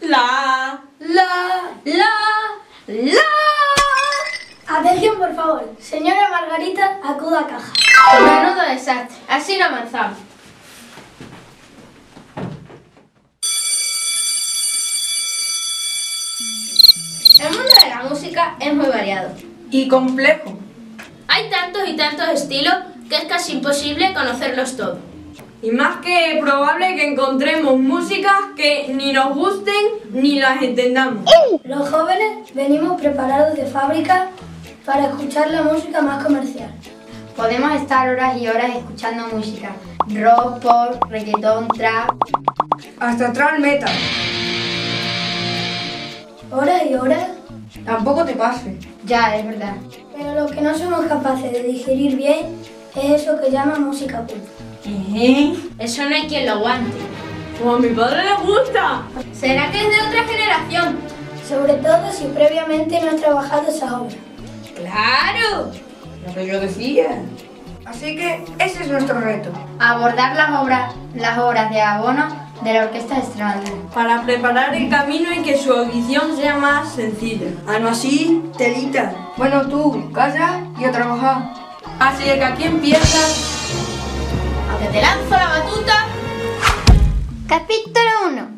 La, la, la, la. Atención, por favor. Señora Margarita, acuda a caja. Menudo desastre. Así no avanzamos. El mundo de la música es muy variado. Y complejo. Hay tantos y tantos estilos que es casi imposible conocerlos todos. Y más que probable que encontremos músicas que ni nos gusten ni las entendamos. Los jóvenes venimos preparados de fábrica para escuchar la música más comercial. Podemos estar horas y horas escuchando música. Rock, pop, reggaetón, trap. Hasta trap metal. Horas y horas, Tampoco te pase. Ya, es verdad. pero lo que no somos capaces de digerir bien es eso que llaman música pop. ¿Eh? Eso no hay quien lo aguante. Como a mi padre le gusta. ¿Será que es de otra generación? Sobre todo si previamente no has trabajado esa obra. ¡Claro! Lo que yo decía. Así que ese es nuestro reto. Abordar las obras, las obras de abono de la Orquesta de Extremadura. Para preparar el camino y que su audición sea más sencilla. Ah, no así, telita. Bueno, tú, calla y a trabajar. Así que aquí empieza ¿A que te lanzo la batuta? Capítulo 1.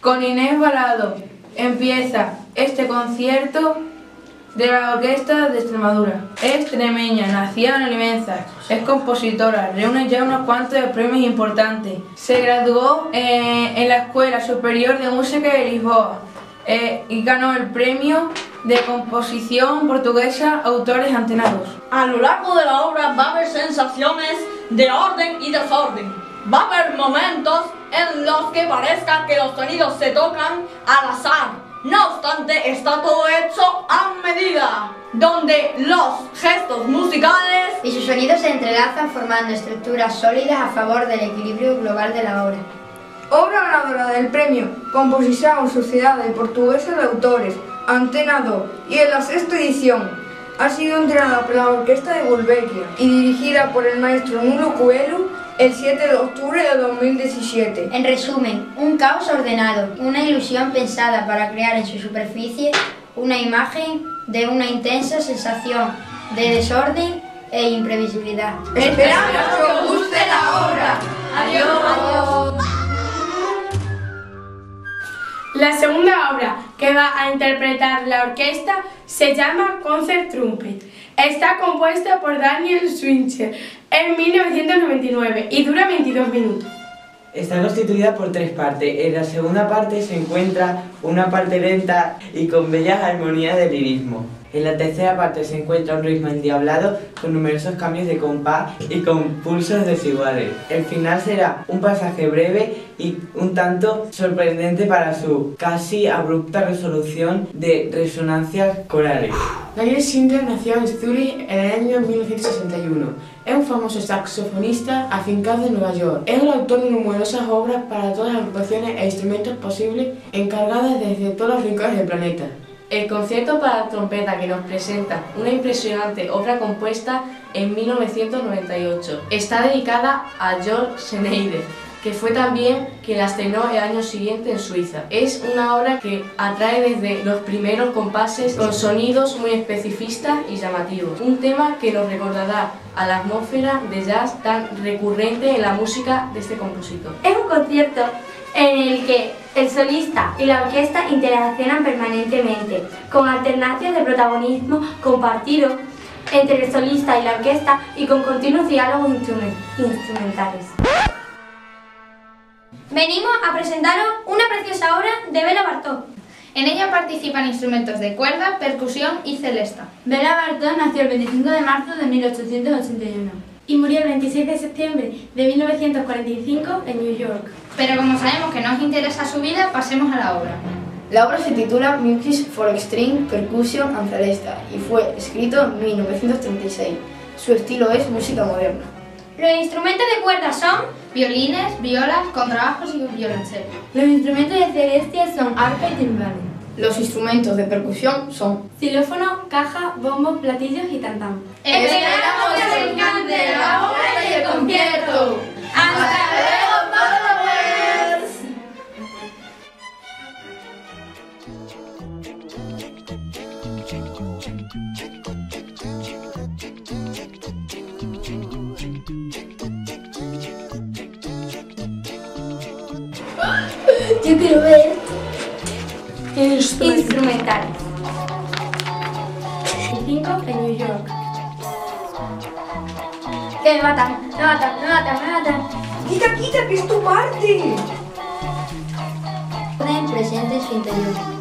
Con Inés Balado empieza este concierto de la Orquesta de Extremadura. Es extremeña, nacida en Alimenza, es compositora, reúne ya unos cuantos premios importantes. Se graduó eh, en la Escuela Superior de Música de Lisboa eh, y ganó el premio de composición portuguesa Autores Antenados. A lo largo de la obra va a haber sensaciones de orden y desorden. Va a haber momentos en los que parezca que los sonidos se tocan al azar. No obstante, está todo hecho a medida, donde los gestos musicales Y sus sonidos se entrelazan formando estructuras sólidas a favor del equilibrio global de la obra. Obra ganadora del premio Composición Sociedade Portuguesa de Autores, Antena 2 y en la sexta edición. Ha sido entrenada por la Orquesta de Gulbenkian y dirigida por el maestro Nuno Coelho el 7 de octubre de 2017. En resumen, un caos ordenado, una ilusión pensada para crear en su superficie una imagen de una intensa sensación de desorden e imprevisibilidad. Esperamos que os guste la obra. Adiós. La segunda obra que va a interpretar la orquesta se llama Concert Trumpet. Está compuesta por Daniel Swincher en 1999 y dura 22 minutos. Está constituida por tres partes. En la segunda parte se encuentra una parte lenta y con bellas armonías de lirismo. En la tercera parte se encuentra un ritmo endiablado con numerosos cambios de compás y con pulsos desiguales. El final será un pasaje breve y un tanto sorprendente para su casi abrupta resolución de resonancias corales. Daniel Schindler nació en Zurich en el año 1961. Es un famoso saxofonista afincado en Nueva York. Es el autor de numerosas obras para todas las agrupaciones e instrumentos posibles encargadas desde todos los rincones del planeta. El concierto para trompeta que nos presenta una impresionante obra compuesta en 1998 está dedicada a Georg Schneider, que fue también quien la estrenó el año siguiente en Suiza. Es una obra que atrae desde los primeros compases con sonidos muy especificistas y llamativos. Un tema que nos recordará a la atmósfera de jazz tan recurrente en la música de este compositor. Es un concierto en el que el solista y la orquesta interaccionan permanentemente, con alternancias de protagonismo compartido entre el solista y la orquesta y con continuos diálogos instrumentales. Venimos a presentaros una preciosa obra de Bela Bartók. En ella participan instrumentos de cuerda, percusión y celesta. Bela Bartók nació el 25 de marzo de 1881 y murió el 26 de septiembre de 1945 en New York. Pero como sabemos que no os interesa su vida, pasemos a la obra. La obra se titula Music for Extreme Percussion and Celesta y fue escrito en 1936. Su estilo es música moderna. Los instrumentos de cuerda son violines, violas, contrabajos y violonchelo. Los instrumentos de celestia son arpa y timbales. Los instrumentos de percusión son xilófono, caja, bombo, platillos y tantán. Esperamos que os encante la obra y el concierto. Yo quiero ver. Y 5 en New York. que me matan, me matan, me matan, me matan. ¡Quita, quita, que es tu parte! Orden presente en su interior. ¡Ah!